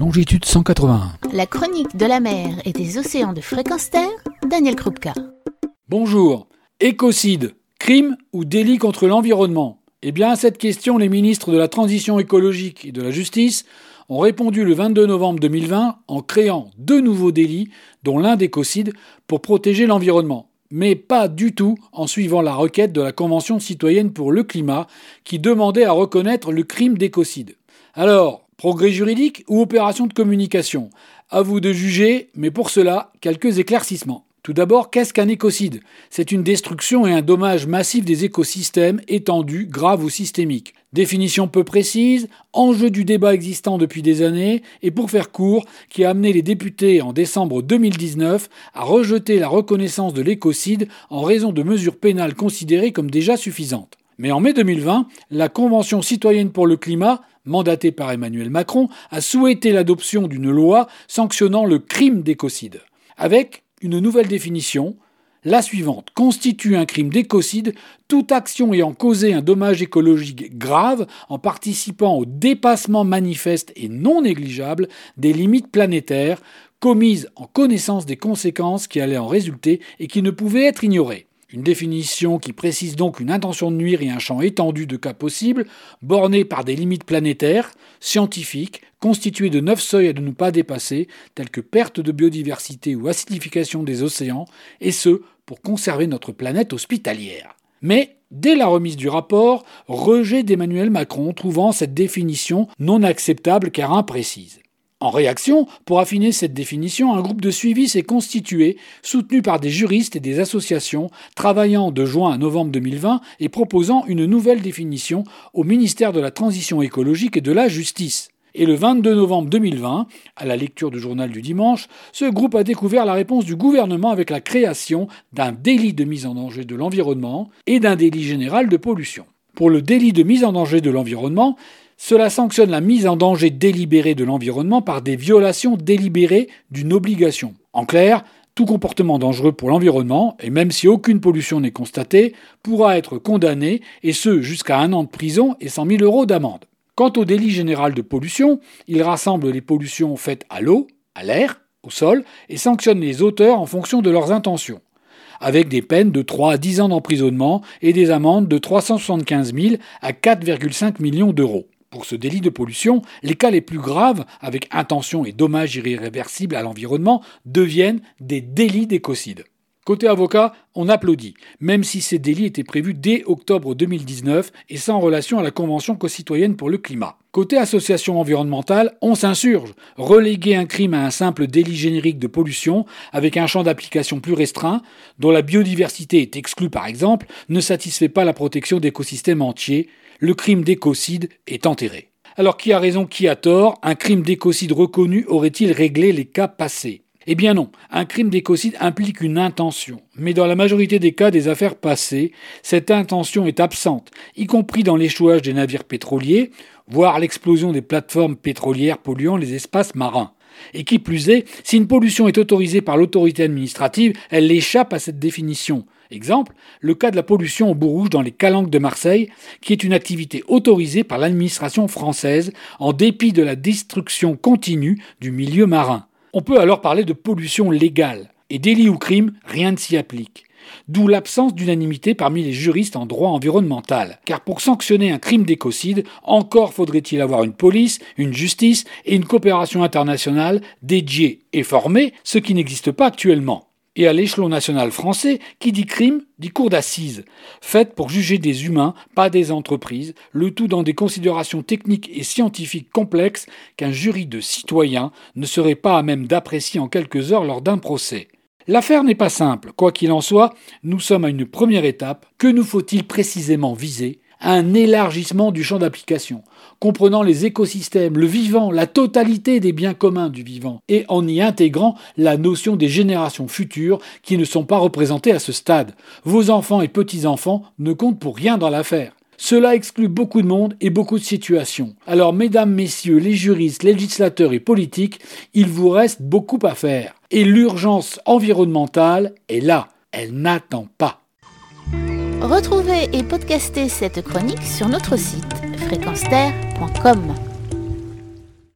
longitude 181. La chronique de la mer et des océans de fréquence terre, Daniel Krupka. Bonjour. Écocide, crime ou délit contre l'environnement? Eh bien, à cette question, les ministres de la Transition écologique et de la Justice ont répondu le 22 novembre 2020 en créant deux nouveaux délits, dont l'un d'écocide, pour protéger l'environnement mais pas du tout en suivant la requête de la Convention citoyenne pour le climat qui demandait à reconnaître le crime d'écocide. Alors, progrès juridique ou opération de communication À vous de juger, mais pour cela, quelques éclaircissements. Tout d'abord, qu'est-ce qu'un écocide? C'est une destruction et un dommage massif des écosystèmes étendus, graves ou systémiques. Définition peu précise, enjeu du débat existant depuis des années, et pour faire court, qui a amené les députés en décembre 2019 à rejeter la reconnaissance de l'écocide en raison de mesures pénales considérées comme déjà suffisantes. Mais en mai 2020, la Convention citoyenne pour le climat, mandatée par Emmanuel Macron, a souhaité l'adoption d'une loi sanctionnant le crime d'écocide. Avec une nouvelle définition, la suivante constitue un crime d'écocide toute action ayant causé un dommage écologique grave en participant au dépassement manifeste et non négligeable des limites planétaires commise en connaissance des conséquences qui allaient en résulter et qui ne pouvaient être ignorées. Une définition qui précise donc une intention de nuire et un champ étendu de cas possibles, borné par des limites planétaires, scientifiques, constituées de neuf seuils à ne pas dépasser, tels que perte de biodiversité ou acidification des océans, et ce, pour conserver notre planète hospitalière. Mais, dès la remise du rapport, rejet d'Emmanuel Macron trouvant cette définition non acceptable car imprécise. En réaction, pour affiner cette définition, un groupe de suivi s'est constitué, soutenu par des juristes et des associations, travaillant de juin à novembre 2020 et proposant une nouvelle définition au ministère de la Transition écologique et de la Justice. Et le 22 novembre 2020, à la lecture du journal du dimanche, ce groupe a découvert la réponse du gouvernement avec la création d'un délit de mise en danger de l'environnement et d'un délit général de pollution. Pour le délit de mise en danger de l'environnement, cela sanctionne la mise en danger délibérée de l'environnement par des violations délibérées d'une obligation. En clair, tout comportement dangereux pour l'environnement, et même si aucune pollution n'est constatée, pourra être condamné, et ce jusqu'à un an de prison et 100 000 euros d'amende. Quant au délit général de pollution, il rassemble les pollutions faites à l'eau, à l'air, au sol, et sanctionne les auteurs en fonction de leurs intentions avec des peines de 3 à 10 ans d'emprisonnement et des amendes de 375 000 à 4,5 millions d'euros. Pour ce délit de pollution, les cas les plus graves, avec intention et dommages irréversibles à l'environnement, deviennent des délits d'écocide. Côté avocat, on applaudit, même si ces délits étaient prévus dès octobre 2019 et sans relation à la Convention co-citoyenne pour le climat. Côté association environnementale, on s'insurge. Reléguer un crime à un simple délit générique de pollution, avec un champ d'application plus restreint, dont la biodiversité est exclue par exemple, ne satisfait pas la protection d'écosystèmes entiers. Le crime d'écocide est enterré. Alors qui a raison, qui a tort? Un crime d'écocide reconnu aurait-il réglé les cas passés? Eh bien non, un crime d'écocide implique une intention. Mais dans la majorité des cas des affaires passées, cette intention est absente, y compris dans l'échouage des navires pétroliers, voire l'explosion des plateformes pétrolières polluant les espaces marins. Et qui plus est, si une pollution est autorisée par l'autorité administrative, elle échappe à cette définition. Exemple, le cas de la pollution au bout rouge dans les calanques de Marseille, qui est une activité autorisée par l'administration française en dépit de la destruction continue du milieu marin. On peut alors parler de pollution légale, et délit ou crime, rien ne s'y applique. D'où l'absence d'unanimité parmi les juristes en droit environnemental. Car pour sanctionner un crime d'écocide, encore faudrait-il avoir une police, une justice et une coopération internationale dédiée et formée, ce qui n'existe pas actuellement et à l'échelon national français, qui dit crime dit cour d'assises, faite pour juger des humains, pas des entreprises, le tout dans des considérations techniques et scientifiques complexes qu'un jury de citoyens ne serait pas à même d'apprécier en quelques heures lors d'un procès. L'affaire n'est pas simple, quoi qu'il en soit, nous sommes à une première étape. Que nous faut-il précisément viser? Un élargissement du champ d'application, comprenant les écosystèmes, le vivant, la totalité des biens communs du vivant, et en y intégrant la notion des générations futures qui ne sont pas représentées à ce stade. Vos enfants et petits-enfants ne comptent pour rien dans l'affaire. Cela exclut beaucoup de monde et beaucoup de situations. Alors, mesdames, messieurs, les juristes, législateurs et politiques, il vous reste beaucoup à faire. Et l'urgence environnementale est là. Elle n'attend pas. Retrouvez et podcastez cette chronique sur notre site fréquence